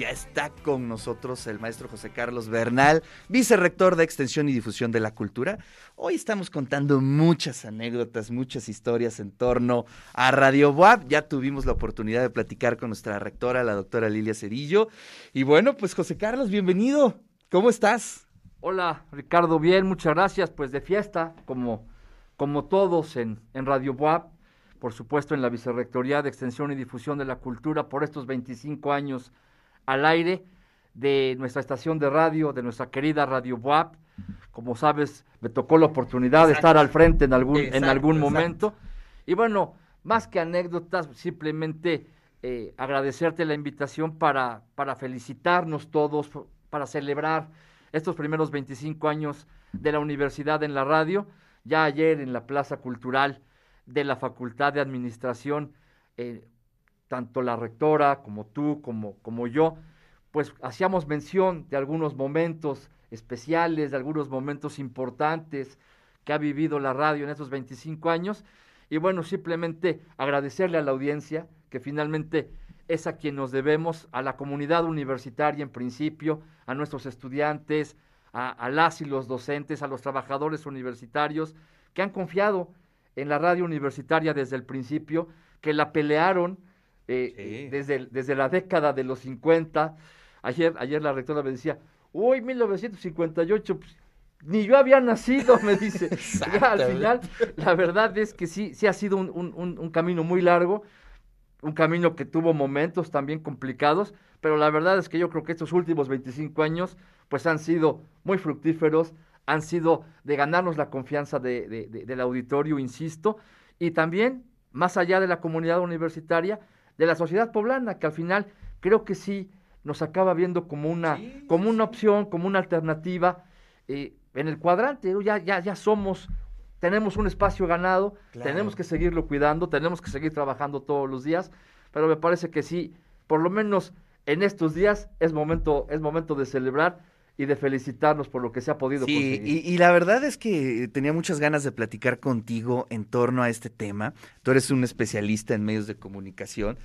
Ya está con nosotros el maestro José Carlos Bernal, vicerrector de Extensión y Difusión de la Cultura. Hoy estamos contando muchas anécdotas, muchas historias en torno a Radio Boab. Ya tuvimos la oportunidad de platicar con nuestra rectora, la doctora Lilia Cerillo. Y bueno, pues José Carlos, bienvenido. ¿Cómo estás? Hola, Ricardo, bien, muchas gracias. Pues de fiesta, como, como todos en, en Radio Boab, por supuesto en la Vicerrectoría de Extensión y Difusión de la Cultura, por estos 25 años al aire de nuestra estación de radio, de nuestra querida Radio Boab. Como sabes, me tocó la oportunidad de estar al frente en algún, en algún exacto. momento. Y bueno, más que anécdotas, simplemente eh, agradecerte la invitación para, para felicitarnos todos, para celebrar estos primeros 25 años de la universidad en la radio. Ya ayer en la Plaza Cultural de la Facultad de Administración, eh, tanto la rectora como tú, como, como yo, pues hacíamos mención de algunos momentos especiales, de algunos momentos importantes que ha vivido la radio en estos 25 años. Y bueno, simplemente agradecerle a la audiencia que finalmente es a quien nos debemos, a la comunidad universitaria en principio, a nuestros estudiantes, a, a las y los docentes, a los trabajadores universitarios que han confiado en la radio universitaria desde el principio, que la pelearon eh, Sí. desde, desde la década de los 50. Ayer, ayer la rectora me decía, uy, 1958, pues, ni yo había nacido, me dice. Ya, al final, la verdad es que sí, sí ha sido un, un- un- un camino muy largo, un camino que tuvo momentos también complicados, pero la verdad es que yo creo que estos últimos 25 años, pues han sido muy fructíferos, han sido de ganarnos la confianza de- de- de- del auditorio, insisto, y también, más allá de la comunidad universitaria, de la sociedad poblana, que al final creo que sí nos acaba viendo como una, Sí, como sí, una opción, como una alternativa eh, en el cuadrante. Ya, ya, ya somos, tenemos un espacio ganado, Claro. tenemos que seguirlo cuidando, tenemos que seguir trabajando todos los días, pero me parece que sí, por lo menos en estos días es momento, es momento de celebrar y de felicitarnos por lo que se ha podido Sí, conseguir. y, y la verdad es que tenía muchas ganas de platicar contigo en torno a este tema. Tú eres un especialista en medios de comunicación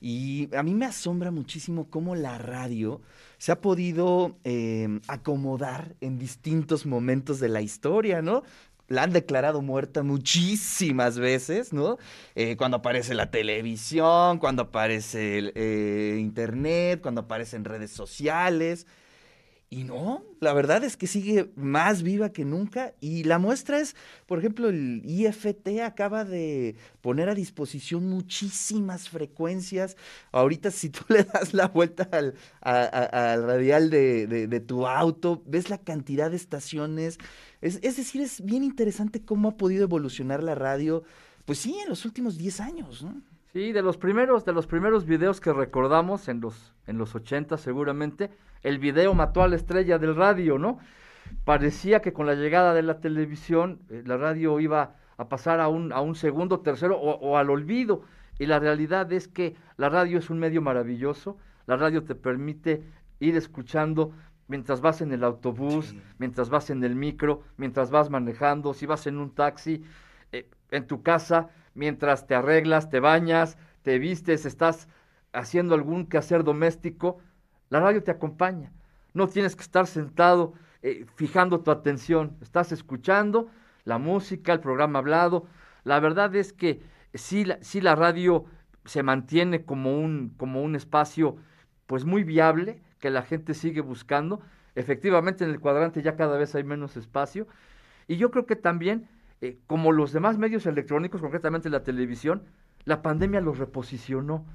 y a mí me asombra muchísimo cómo la radio se ha podido eh, acomodar en distintos momentos de la historia, ¿no? La han declarado muerta muchísimas veces, ¿no? Eh, cuando aparece la televisión, cuando aparece el, eh, internet, cuando aparecen redes sociales. Y no, la verdad es que sigue más viva que nunca. Y la muestra es, por ejemplo, el IFT acaba de poner a disposición muchísimas frecuencias. Ahorita si tú le das la vuelta al, al radial de, de- de tu auto, ves la cantidad de estaciones. Es, es decir, es bien interesante cómo ha podido evolucionar la radio, pues sí, en los últimos 10 años, ¿no? Sí, de los primeros, de los primeros videos que recordamos en los, en los 80 seguramente, el video mató a la estrella del radio, ¿no? Parecía que con la llegada de la televisión, eh, la radio iba a pasar a un, a un segundo, tercero o, o al olvido. Y la realidad es que la radio es un medio maravilloso. La radio te permite ir escuchando mientras vas en el autobús, Sí. mientras vas en el micro, mientras vas manejando, si vas en un taxi, eh, en tu casa, mientras te arreglas, te bañas, te vistes, estás haciendo algún quehacer doméstico, la radio te acompaña. No tienes que estar sentado eh, fijando tu atención, estás escuchando la música, el programa hablado. La verdad es que sí la, sí la radio se mantiene como un, como un espacio pues muy viable, que la gente sigue buscando. Efectivamente en el cuadrante ya cada vez hay menos espacio. Y yo creo que también, eh, como los demás medios electrónicos, concretamente la televisión, la pandemia los reposicionó.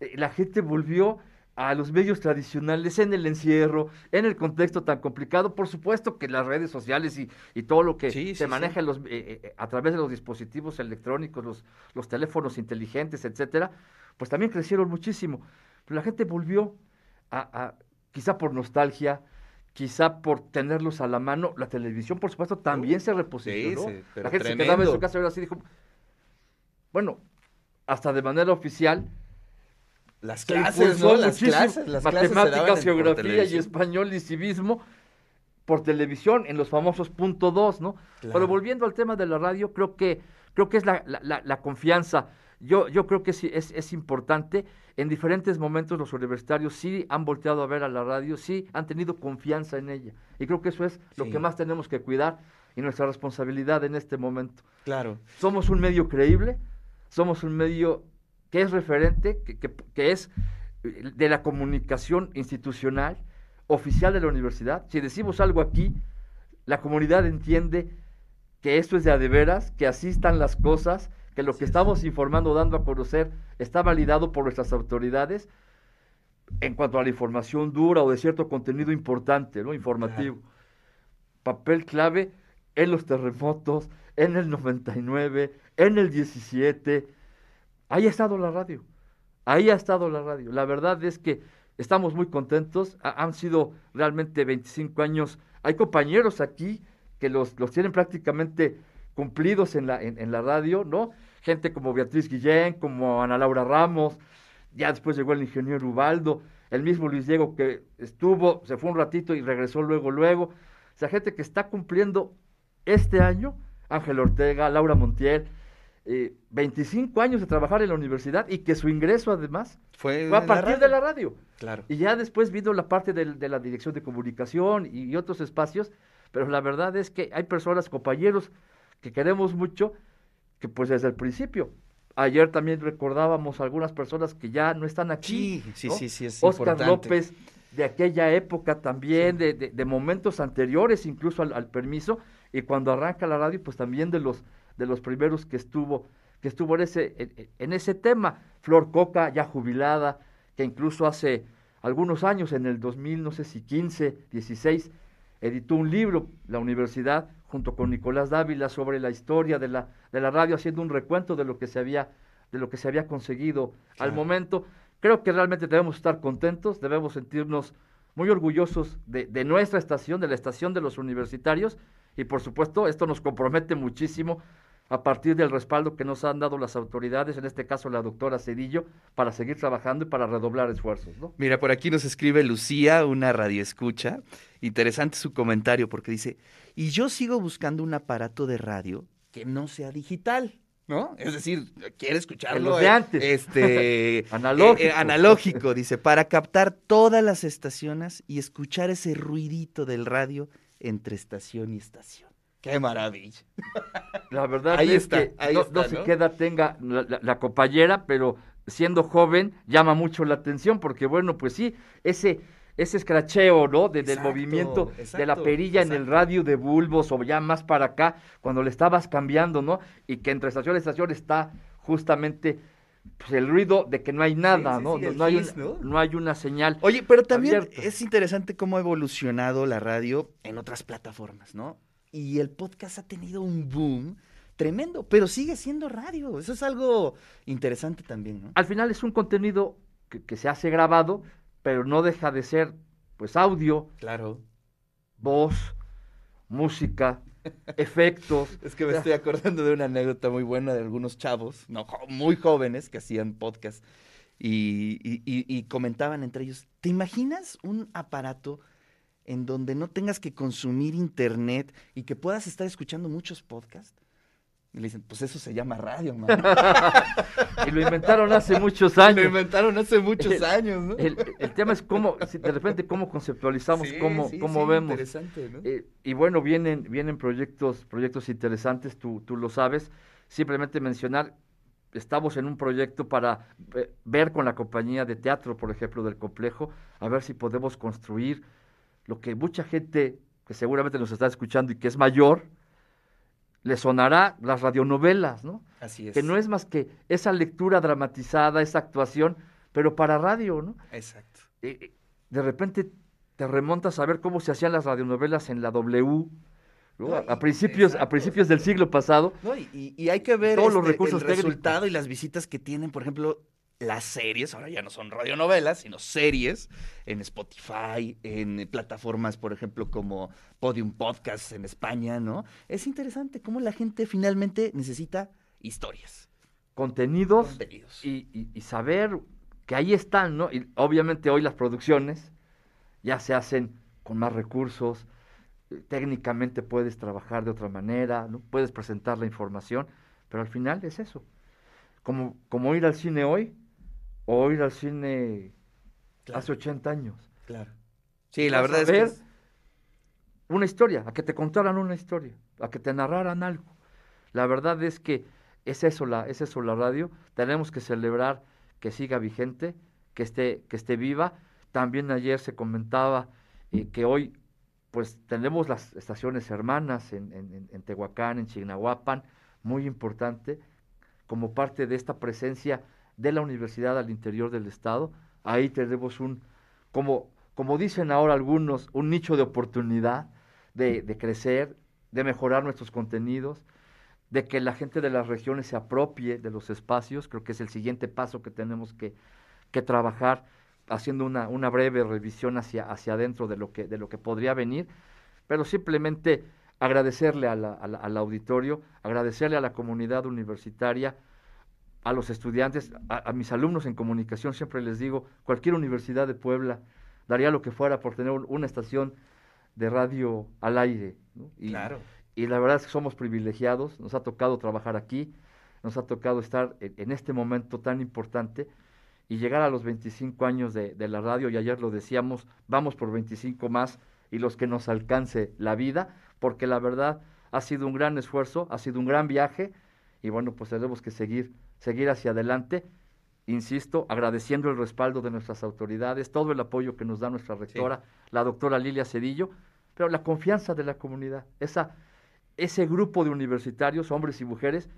Eh, la gente volvió a los medios tradicionales en el encierro, en el contexto tan complicado. Por supuesto que las redes sociales y, y todo lo que Sí, se sí, maneja en los, eh, eh, a través de los dispositivos electrónicos, los, los teléfonos inteligentes, etcétera, pues también crecieron muchísimo. Pero la gente volvió a, a- quizá por nostalgia, quizá por tenerlos a la mano. La televisión, por supuesto, también se reposicionó. la gente se quedaba en su casa y ahora dijo, bueno, hasta de manera oficial, Las Se clases, ¿no? Las muchísimo. clases, las Matemáticas, geografía y español y civismo por televisión en los famosos punto dos, ¿no? Claro. Pero volviendo al tema de la radio, creo que, creo que es la, la- la- la confianza. Yo, yo creo que sí es, es importante. En diferentes momentos los universitarios sí han volteado a ver a la radio, sí han tenido confianza en ella. Y creo que eso es lo Sí. que más tenemos que cuidar y nuestra responsabilidad en este momento. Claro. Somos un medio creíble, somos un medio que es referente, que, que- que es eh, de la comunicación institucional, oficial de la universidad. Si decimos algo aquí, la comunidad entiende que esto es de a de veras, que así están las cosas, que lo que estamos informando, dando a conocer, está validado por nuestras autoridades en cuanto a la información dura o de cierto contenido importante, ¿no? Informativo. Papel clave en los terremotos, en el 99, en el 17. Ahí ha estado la radio. Ahí ha estado la radio. La verdad es que estamos muy contentos. Ha- han sido realmente 25 años. Hay compañeros aquí que los, los tienen prácticamente cumplidos en la, en, en la radio, ¿no? Gente como Beatriz Guillén, como Ana Laura Ramos, ya después llegó el ingeniero Ubaldo, el mismo Luis Diego que estuvo, se fue un ratito y regresó luego, luego. O sea, gente que está cumpliendo este año, Ángel Ortega, Laura Montiel, eh, 25 años de trabajar en la universidad y que su ingreso además Fue, fue a de partir de la radio. Claro. Y ya después vino la parte del- de, la dirección de comunicación y, y otros espacios, pero la verdad es que hay personas, compañeros que queremos mucho, que pues desde el principio. Ayer también recordábamos algunas personas que ya no están aquí. Sí, sí, ¿no? sí, sí, es Oscar importante. López, de aquella época también, de, de- de momentos anteriores incluso al, al permiso, y cuando arranca la radio, pues también de los, de los primeros que estuvo, que estuvo en ese, en, en ese tema. Flor Coca, ya jubilada, que incluso hace algunos años, en el 2000, no sé si 15, 16, editó un libro, la universidad, junto con Nicolás Dávila, sobre la historia de la, de la radio, haciendo un recuento de lo que se había, de lo que se había conseguido al momento. Creo que realmente debemos estar contentos, debemos sentirnos muy orgullosos de, de nuestra estación, de la estación de los universitarios, y por supuesto esto nos compromete muchísimo a partir del respaldo que nos han dado las autoridades, en este caso la doctora Cedillo, para seguir trabajando y para redoblar esfuerzos. ¿no? Mira, por aquí nos escribe Lucía, una radioescucha. Interesante su comentario porque dice, y yo sigo buscando un aparato de radio que no sea digital, ¿no? Es decir, quiere escucharlo. los de eh, antes. Este, Analógico. eh, eh, analógico, dice, para captar todas las estaciones y escuchar ese ruidito del radio entre estación y estación. ¡Qué maravilla! La verdad Ahí es está, que ahí no, está, no se ¿no? queda, tenga la, la- la compañera, pero siendo joven llama mucho la atención porque, bueno, pues sí, ese, ese escracheo, ¿no? De- del Exacto, movimiento de la exacto, perilla en el radio de bulbos o ya más para acá, cuando le estabas cambiando, ¿no? Y que entre estación y estación está justamente pues, el ruido de que no hay nada, sí, ¿no? sí, no, hay hiss, un- ¿no? no hay una señal. Oye, pero también es interesante cómo ha evolucionado la radio en otras plataformas, ¿no? Y el podcast ha tenido un boom tremendo, pero sigue siendo radio. Eso es algo interesante también, ¿no? al final es un contenido que, que se hace grabado, pero no deja de ser, pues, audio, Claro. voz, música, efectos. Es que me estoy acordando de una anécdota muy buena de algunos chavos, no, muy jóvenes, que hacían podcast y, y- y- y comentaban entre ellos, ¿te imaginas un aparato en donde no tengas que consumir internet y que puedas estar escuchando muchos podcasts? Y le dicen, pues eso se llama radio, man. Y lo inventaron hace muchos Lo años. inventaron hace muchos El- años, ¿no? El, el tema es cómo, si de repente, cómo conceptualizamos, Sí, cómo, sí, cómo sí, vemos. Interesante, ¿no? Eh, y bueno, vienen, vienen proyectos, proyectos interesantes, tú, tú lo sabes. Simplemente mencionar, estamos en un proyecto para ver con la compañía de teatro, por ejemplo, del complejo, a ver si podemos construir lo que mucha gente que seguramente nos está escuchando y que es mayor, le sonará las radionovelas, ¿no? Así es. Que no es más que esa lectura dramatizada, esa actuación, pero para radio, ¿no? Exacto. eh, eh, de repente te remontas a ver cómo se hacían las radionovelas en la W, ¿no? a, principios, a principios del siglo pasado. No, y, y- hay que ver Todos los este, recursos el técnicos. resultado y las visitas que tienen, por ejemplo, las series, ahora ya no son radionovelas, sino series en Spotify, en plataformas, por ejemplo, como Podium Podcast en España, ¿no? Es interesante cómo la gente finalmente necesita historias, Contenidos contenidos. y, y- y saber que ahí están, ¿no? Y obviamente hoy las producciones ya se hacen con más recursos, técnicamente puedes trabajar de otra manera, ¿no? puedes presentar la información, pero al final es eso. Como, como ir al cine hoy o ir al cine hace 80 años. Claro. Sí, la verdad a es que es- una historia, a que te contaran una historia, a que te narraran algo. La verdad es que es eso la, es eso la radio. Tenemos que celebrar que siga vigente, que esté, que esté viva. También ayer se comentaba eh, que hoy pues tenemos las estaciones hermanas en, en- en- en Tehuacán, en Chignahuapan, muy importante, como parte de esta presencia de la universidad al interior del estado. Ahí tenemos un, como, como dicen ahora algunos, un nicho de oportunidad de, de crecer, de mejorar nuestros contenidos, de que la gente de las regiones se apropie de los espacios. Creo que es el siguiente paso que tenemos que, que trabajar, haciendo una, una breve revisión hacia, hacia adentro de lo, que, de lo que podría venir, pero simplemente agradecerle a al auditorio, agradecerle a la comunidad universitaria, a los estudiantes, a, a mis alumnos en comunicación, siempre les digo, cualquier universidad de Puebla daría lo que fuera por tener un- una estación de radio al aire. ¿no? Y, Claro. y la verdad es que somos privilegiados, nos ha tocado trabajar aquí, nos ha tocado estar en, en este momento tan importante y llegar a los 25 años de, de la radio, y ayer lo decíamos, vamos por 25 más y los que nos alcance la vida, porque la verdad ha sido un gran esfuerzo, ha sido un gran viaje, y bueno, pues tenemos que seguir, seguir hacia adelante, insisto, agradeciendo el respaldo de nuestras autoridades, todo el apoyo que nos da nuestra rectora, la doctora Lilia Cedillo, pero la confianza de la comunidad, esa, ese grupo de universitarios, hombres y mujeres,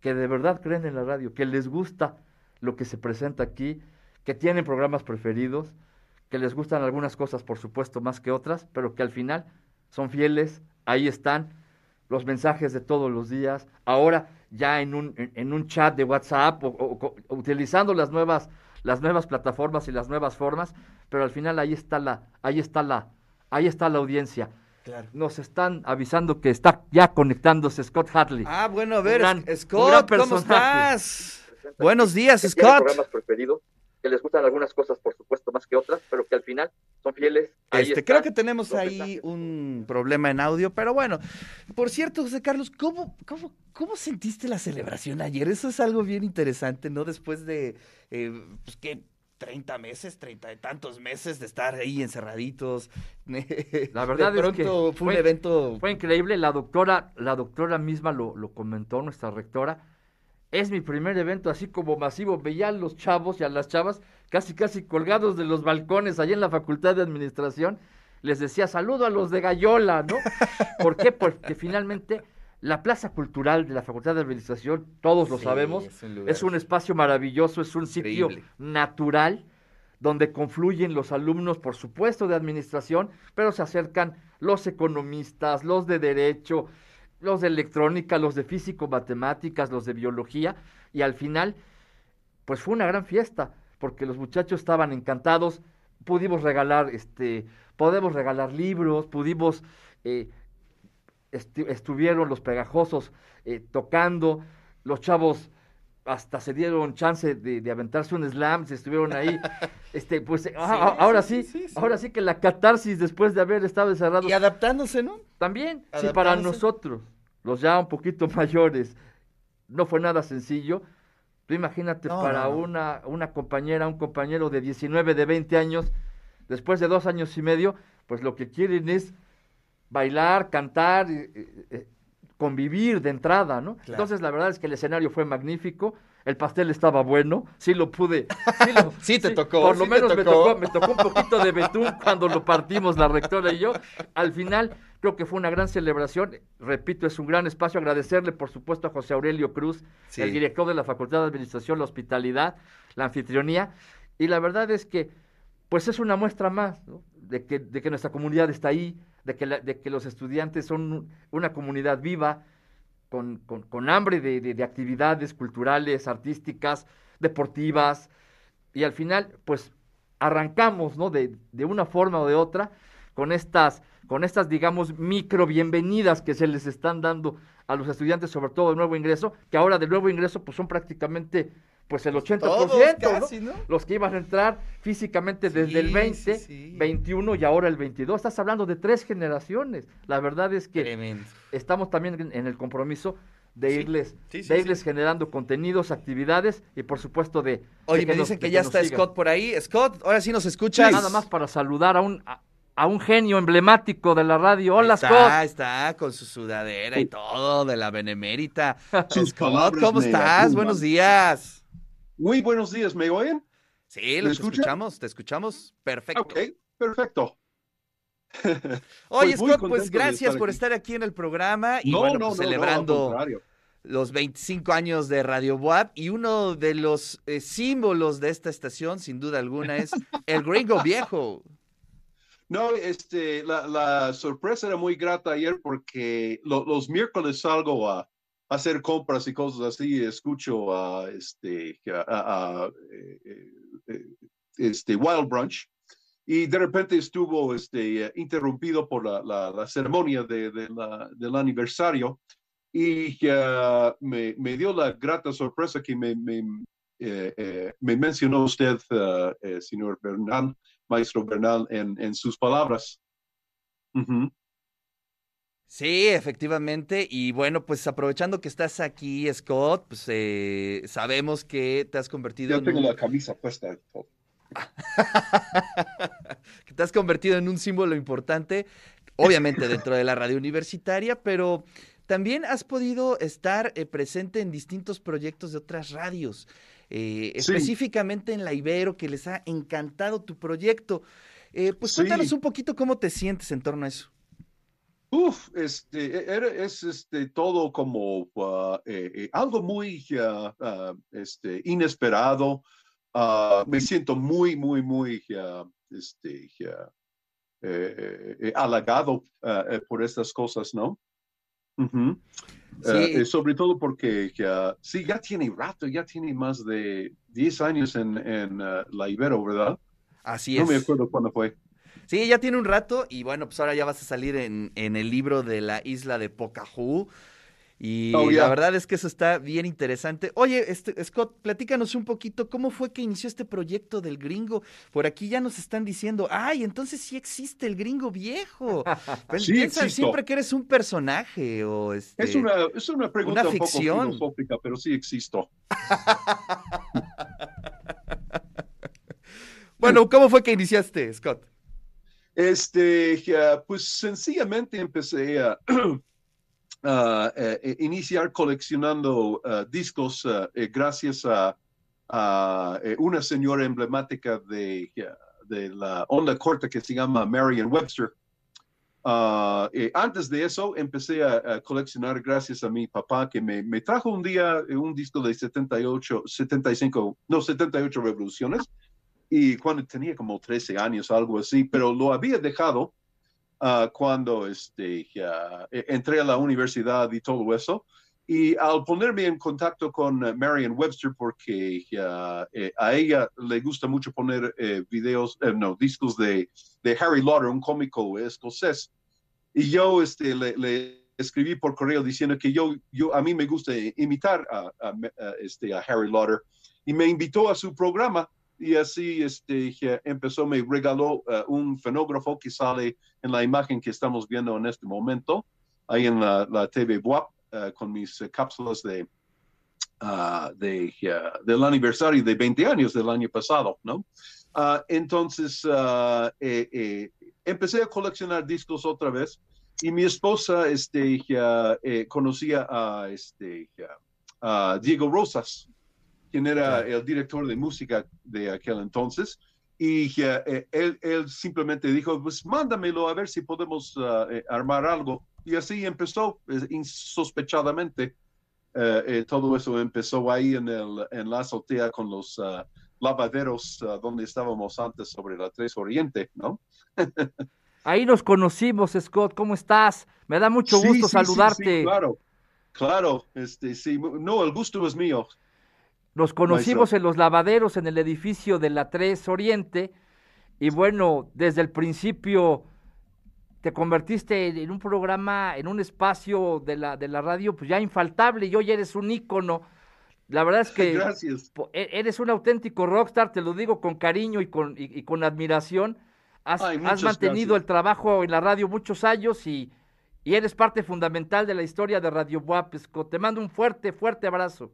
que de verdad creen en la radio, que les gusta lo que se presenta aquí, que tienen programas preferidos, que les gustan algunas cosas, por supuesto, más que otras, pero que al final son fieles, ahí están los mensajes de todos los días, ahora ya en un, en, un chat de WhatsApp o, o- o- utilizando las nuevas, las nuevas plataformas y las nuevas formas, pero al final ahí está la, ahí está la, ahí está la audiencia. Claro. Nos están avisando que está ya conectándose Scott Hadley. Ah, bueno, a ver, gran- Scott, ¿cómo estás? Buenos días, Scott. programas preferidos, que les gustan algunas cosas, por supuesto, más que otras, pero que al final son fieles. Ahí Este, creo que tenemos ahí mensajes. un problema en audio, pero bueno. Por cierto, José Carlos, ¿cómo, cómo, cómo sentiste la celebración ayer? Eso es algo bien interesante, ¿no? Después de, eh, pues, ¿qué? 30 meses, 30 y tantos meses de estar ahí encerraditos. La verdad de es que fue un evento. Fue increíble, la doctora, la doctora misma lo, lo comentó, nuestra rectora. Es mi primer evento así como masivo. Veía a los chavos y a las chavas casi casi colgados de los balcones allá en la Facultad de Administración. Les decía saludo a los de Gallola, ¿no? ¿Por qué? Porque finalmente la Plaza Cultural de la Facultad de Administración, todos lo Sí, sabemos, es un lugar es un espacio maravilloso, es un sitio natural donde confluyen los alumnos, por supuesto, de administración, pero se acercan los economistas, los de derecho, los de electrónica, los de físico, matemáticas, los de biología, y al final, pues fue una gran fiesta, porque los muchachos estaban encantados, pudimos regalar, este, podemos regalar libros, pudimos, eh, estuvieron los pegajosos eh, tocando, los chavos hasta se dieron chance de, de aventarse un slam, se estuvieron ahí, este, pues ah, ah, ahora sí, sí, sí, sí. ahora sí que la catarsis después de haber estado encerrados Y adaptándose, ¿no? también, si para adaptándose. nosotros, los ya un poquito mayores, no fue nada sencillo, tú imagínate No, para no, no. Una, una compañera, un compañero de 19, de 20 años, después de dos años y medio, pues lo que quieren es bailar, cantar, eh, eh, eh, convivir de entrada, ¿no? Claro. Entonces la verdad es que el escenario fue magnífico, el pastel estaba bueno, sí lo pude, sí, lo- Sí te tocó, por lo sí menos me tocó. me tocó un poquito de betún cuando lo partimos la rectora y yo. Al final creo que fue una gran celebración, repito, es un gran espacio, agradecerle por supuesto a José Aurelio Cruz, Sí. el director de la Facultad de Administración, la hospitalidad, la anfitrionía, y la verdad es que pues es una muestra más ¿no? de, que, de que nuestra comunidad está ahí, de que, los estudiantes son una comunidad viva, con, hambre de, de- de actividades culturales, artísticas, deportivas, y al final, pues arrancamos, ¿no? De, de una forma o de otra, con estas, con estas, digamos, micro bienvenidas que se les están dando a los estudiantes, sobre todo de nuevo ingreso, que ahora de nuevo ingreso, pues son prácticamente pues el 80%, Todos ¿no? casi, ¿no? Los que iban a entrar físicamente desde el Sí, 20, sí, sí. 21 y ahora el 22. Estás hablando de tres generaciones. La verdad es que Tremendo. estamos también en, el compromiso de Sí, irles, sí, sí, de sí. irles generando contenidos, actividades y por supuesto de... Oye, de me nos- dicen que ya está sigan. Scott por ahí. Scott, ahora sí nos escuchas. Nada más para saludar a un, a, a un genio emblemático de la radio. Hola, Scott. está, está, con su sudadera y todo de la benemérita. Sus Scott, ¿cómo estás? Buenos días. Muy buenos días, ¿me oyen? Sí, ¿Me lo escucha? escuchamos, te escuchamos. Perfecto. Ok, perfecto. Oye, Pues Scott, pues gracias estar por estar aquí en el programa y no, bueno, no, pues, no, celebrando los 25 años de Radio Boab y uno de los eh, símbolos de esta estación, sin duda alguna, es el gringo viejo. No, este, la, la sorpresa era muy grata ayer porque lo- los miércoles salgo a, a hacer compras y cosas así, escucho a este, a, a, eh, eh, este Wild Brunch y de repente estuvo este, eh, interrumpido por la, la- la ceremonia de, de la- del aniversario y ah, me, me dio la grata sorpresa que me, me, eh, eh, me mencionó usted, ah, eh, señor Bernal, maestro Bernal, en, en sus palabras. Ujú. Sí, efectivamente. Y bueno, pues aprovechando que estás aquí, Scott, pues eh, sabemos que te has convertido Ya en tengo un- la camisa puesta. que te has convertido en un símbolo importante, obviamente dentro de la radio universitaria, pero también has podido estar eh, presente en distintos proyectos de otras radios, eh, Sí. específicamente en la Ibero, que les ha encantado tu proyecto. Eh, pues Sí. cuéntanos un poquito cómo te sientes en torno a eso. Uf, este, e- era- es este, todo como ah, eh, eh, algo muy ah, ah, este, inesperado. Me siento muy, muy, muy este, ah, eh, eh, halagado eh, por estas cosas, ¿no? Ujú. Sí. Eh, eh, sobre todo porque sí, ya tiene rato, ya tiene más de 10 años en, en la Ibero, ¿verdad? Así No es. me acuerdo cuándo fue. Sí, ya tiene un rato y bueno, pues ahora ya vas a salir en, en el libro de la isla de Pocahú. Y Oh, la verdad es que eso está bien interesante. Oye, este, Scott, platícanos un poquito cómo fue que inició este proyecto del gringo. Por aquí ya nos están diciendo, ay, entonces sí existe el gringo viejo. Pues Sí piensan existo. siempre que eres un personaje o este. Es una, es una pregunta una un poco ficción. filosófica, pero sí existo. Bueno, ¿cómo fue que iniciaste, Scott? Este, pues sencillamente empecé a, a, eh, iniciar coleccionando eh, discos eh, eh, gracias a, eh, una señora emblemática de, la onda corta que se llama Marian Webster. Ah, eh, antes de eso empecé a, coleccionar gracias a mi papá que me, me trajo un día eh, un disco de 78, 75, no, 78 revoluciones y cuando tenía como 13 años, algo así, pero lo había dejado ah, cuando este, eh, entré a la universidad y todo eso. Y al ponerme en contacto con Marian Webster, porque ya, eh, a ella le gusta mucho poner eh, videos, eh, no, discos de, de Harry Lauder, un cómico escocés. Y yo este, le, le escribí por correo diciendo que yo, yo a mí me gusta imitar a, a, a, este, a Harry Lauder. Y me invitó a su programa y así este, empezó, me regaló uh, un fenógrafo que sale en la imagen que estamos viendo en este momento, ahí en la, la TV WAP, uh, con mis uh, cápsulas de, uh, de, del aniversario de 20 años del año pasado, ¿no? entonces, eh, eh, empecé a coleccionar discos otra vez y mi esposa este, eh, conocía a, este, a Diego Rosas, quien era el director de música de aquel entonces. Y uh, él, él, simplemente dijo, pues mándamelo a ver si podemos uh, eh, armar algo. Y así empezó, eh, insospechadamente. Uh, todo eso empezó ahí en, el, en la azotea con los uh, lavaderos donde estábamos antes sobre la 3 Oriente, ¿no? ahí nos conocimos, Scott. ¿Cómo estás? Me da mucho gusto sí, saludarte. Sí, sí, claro, claro. Este, sí, no, el gusto es mío. Nos conocimos en los lavaderos en el edificio de la 3 Oriente y bueno, desde el principio te convertiste en un programa, en un espacio de la, de la radio pues ya infaltable y hoy eres un ícono. La verdad es que Gracias. e- eres un auténtico rockstar, te lo digo con cariño y con, y, y con admiración. Has, Ay, has muchas mantenido gracias. el trabajo en la radio muchos años y, y eres parte fundamental de la historia de Radio Buap, Scott. Te mando un fuerte, fuerte abrazo.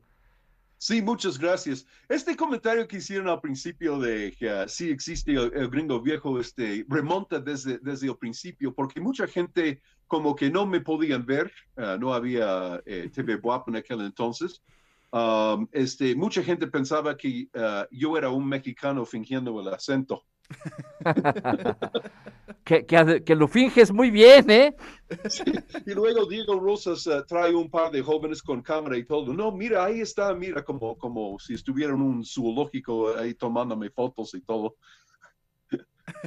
Sí, muchas gracias. Este comentario que hicieron al principio de que ah, sí existe el, gringo viejo, este, remonta desde, desde el principio, porque mucha gente como que no me podían ver, ah, no había eh, TV WAP en aquel entonces. Um, este, mucha gente pensaba que ah, yo era un mexicano fingiendo el acento. Que, que, lo finges muy bien, ¿eh? Y luego Diego Rosas ah, trae un par de jóvenes con cámara y todo. No, mira, ahí está, mira, como, como si estuviera en un zoológico ahí tomándome fotos y todo.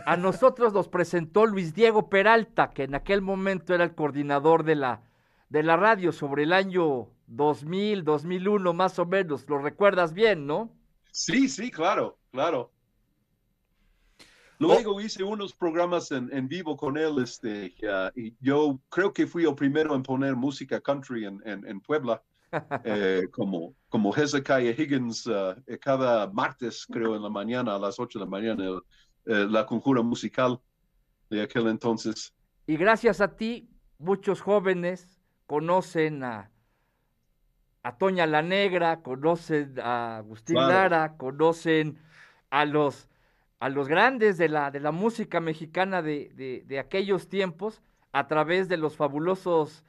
A nosotros nos presentó Luis Diego Peralta, que en aquel momento era el coordinador de la, de la radio sobre el año 2000, 2001 más o menos. Lo recuerdas bien, ¿no? Sí, sí, claro, claro. Luego hice unos programas en, en vivo con él, este, ah, y yo creo que fui el primero en poner música country en, en, en Puebla, eh, como, como Hezekiah Higgins, eh, cada martes, creo, en la mañana, a las 8 de la mañana, el- eh, la conjura musical de aquel entonces. Y gracias a ti, muchos jóvenes conocen a, a Toña la Negra, conocen a Agustín Claro. Lara, conocen a los, a los grandes de la, de la música mexicana de, de- de aquellos tiempos a través de los fabulosos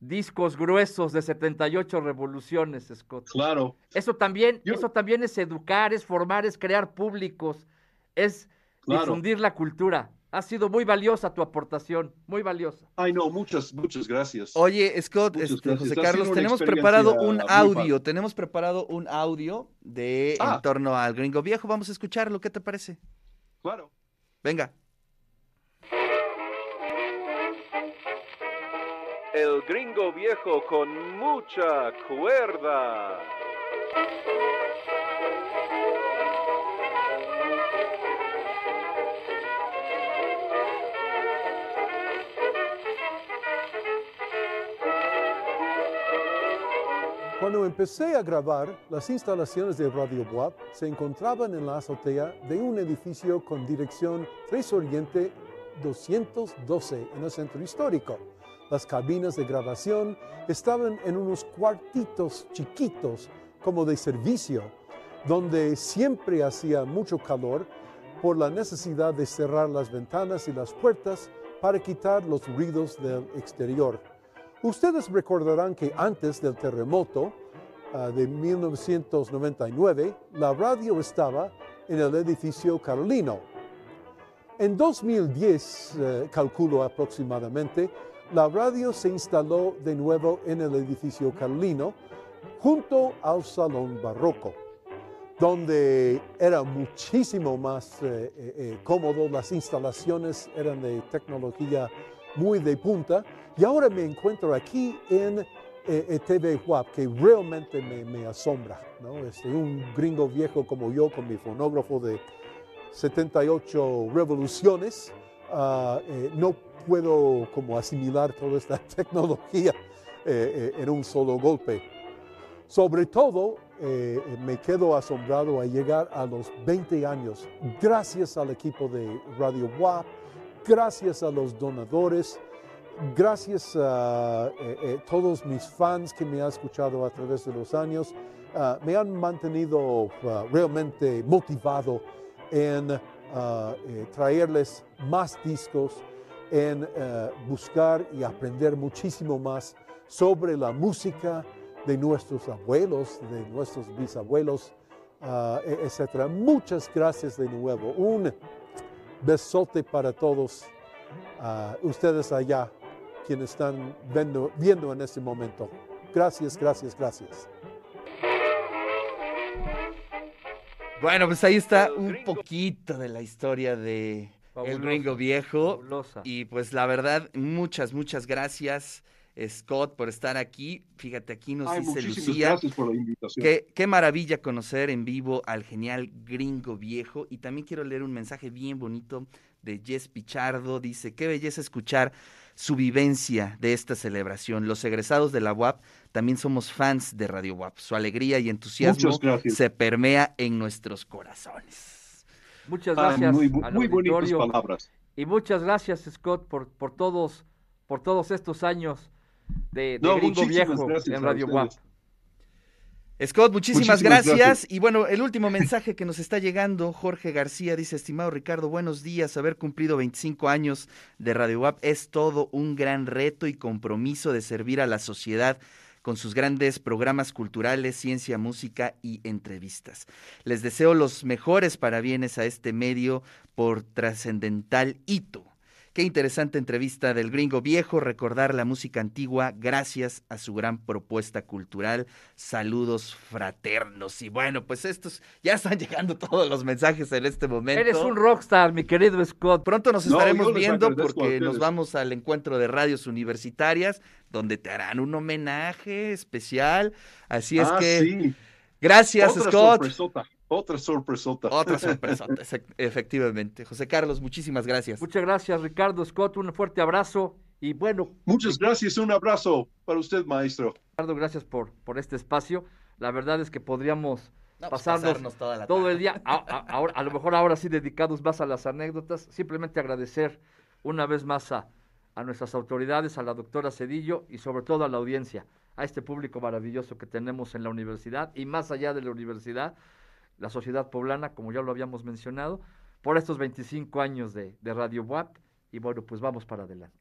discos gruesos de 78 revoluciones, Scott. Claro. Eso también, Yo- eso también es educar, es formar, es crear públicos, es Claro. difundir la cultura. Ha sido muy valiosa tu aportación, muy valiosa. Ay, no, muchas, muchas gracias. Oye, Scott, este, gracias. José Carlos, tenemos preparado un audio, padre. tenemos preparado un audio de Ah. en torno al gringo viejo. Vamos a escucharlo, ¿qué te parece? Claro. Venga. El gringo viejo con mucha cuerda. Cuando empecé a grabar, las instalaciones de Radio Buap se encontraban en la azotea de un edificio con dirección 3 Oriente 212 en el centro histórico. Las cabinas de grabación estaban en unos cuartitos chiquitos como de servicio, donde siempre hacía mucho calor por la necesidad de cerrar las ventanas y las puertas para quitar los ruidos del exterior. Ustedes recordarán que antes del terremoto ah, de 1999, la radio estaba en el edificio Carolino. En 2010, eh, calculo aproximadamente, la radio se instaló de nuevo en el edificio Carolino junto al Salón Barroco, donde era muchísimo más eh, eh, cómodo, las instalaciones eran de tecnología muy de punta y ahora me encuentro aquí en eh, eh, TV que realmente me, asombra, ¿no? Este, un gringo viejo como yo con mi fonógrafo de 78 revoluciones, ah, eh, no puedo como asimilar toda esta tecnología eh, en un solo golpe. Sobre todo, me quedo asombrado a llegar a los 20 años, gracias al equipo de Radio WAP, gracias a los donadores, gracias a eh, eh, todos mis fans que me han escuchado a través de los años, ah, me han mantenido ah, realmente motivado en ah, eh, traerles más discos, en buscar y aprender muchísimo más sobre la música de nuestros abuelos, de nuestros bisabuelos, e- etcétera. Muchas gracias de nuevo. Un besote para todos ah, ustedes allá, quienes están viendo, viendo en este momento. Gracias, gracias, gracias. Bueno, pues ahí está El un poquito de la historia de El Fabuloso, Gringo Viejo. fabulosa. Y pues la verdad, muchas, muchas gracias. Scott, por estar aquí. Fíjate, aquí nos Ay, dice Lucía. gracias por la invitación. Qué, qué maravilla conocer en vivo al genial gringo viejo. Y también quiero leer un mensaje bien bonito de Jess Pichardo. Dice, qué belleza escuchar su vivencia de esta celebración. Los egresados de la UAP también somos fans de Radio UAP. Su alegría y entusiasmo se permea en nuestros corazones. Muchas Ah, gracias muy, muy bonitas palabras. Y muchas gracias, Scott, por, por todos, por todos estos años de, de No, Gringo Viejo gracias en Radio WAP. Scott, muchísimas, Muchísimas gracias. gracias. Y bueno, el último mensaje que nos está llegando, Jorge García dice, estimado Ricardo, buenos días. Haber cumplido 25 años de Radio WAP es todo un gran reto y compromiso de servir a la sociedad con sus grandes programas culturales, ciencia, música y entrevistas. Les deseo los mejores parabienes a este medio por trascendental hito. Qué interesante entrevista del gringo viejo, recordar la música antigua gracias a su gran propuesta cultural. Saludos fraternos. Y bueno, pues estos ya están llegando todos los mensajes en este momento. Eres un rockstar, mi querido Scott. Pronto nos No, estaremos viendo porque nos vamos al encuentro de radios universitarias donde te harán un homenaje especial. Así es ah, que sí. gracias Otra Scott. sorpresota. Otra sorpresota. Otra sorpresa, efectivamente. José Carlos, muchísimas gracias. Muchas gracias, Ricardo Scott. Un fuerte abrazo. Y bueno, Muchas gracias. Un abrazo para usted, maestro. Ricardo, gracias por, por este espacio. La verdad es que podríamos No, pues, pasarnos, pasarnos toda la todo el día, a, a- ahora, a lo mejor ahora sí dedicados más a las anécdotas. Simplemente agradecer una vez más a, a nuestras autoridades, a la doctora Cedillo y sobre todo a la audiencia, a este público maravilloso que tenemos en la universidad y más allá de la universidad, la sociedad poblana, como ya lo habíamos mencionado, por estos 25 años de, de Radio WAP. Y bueno, pues vamos para adelante.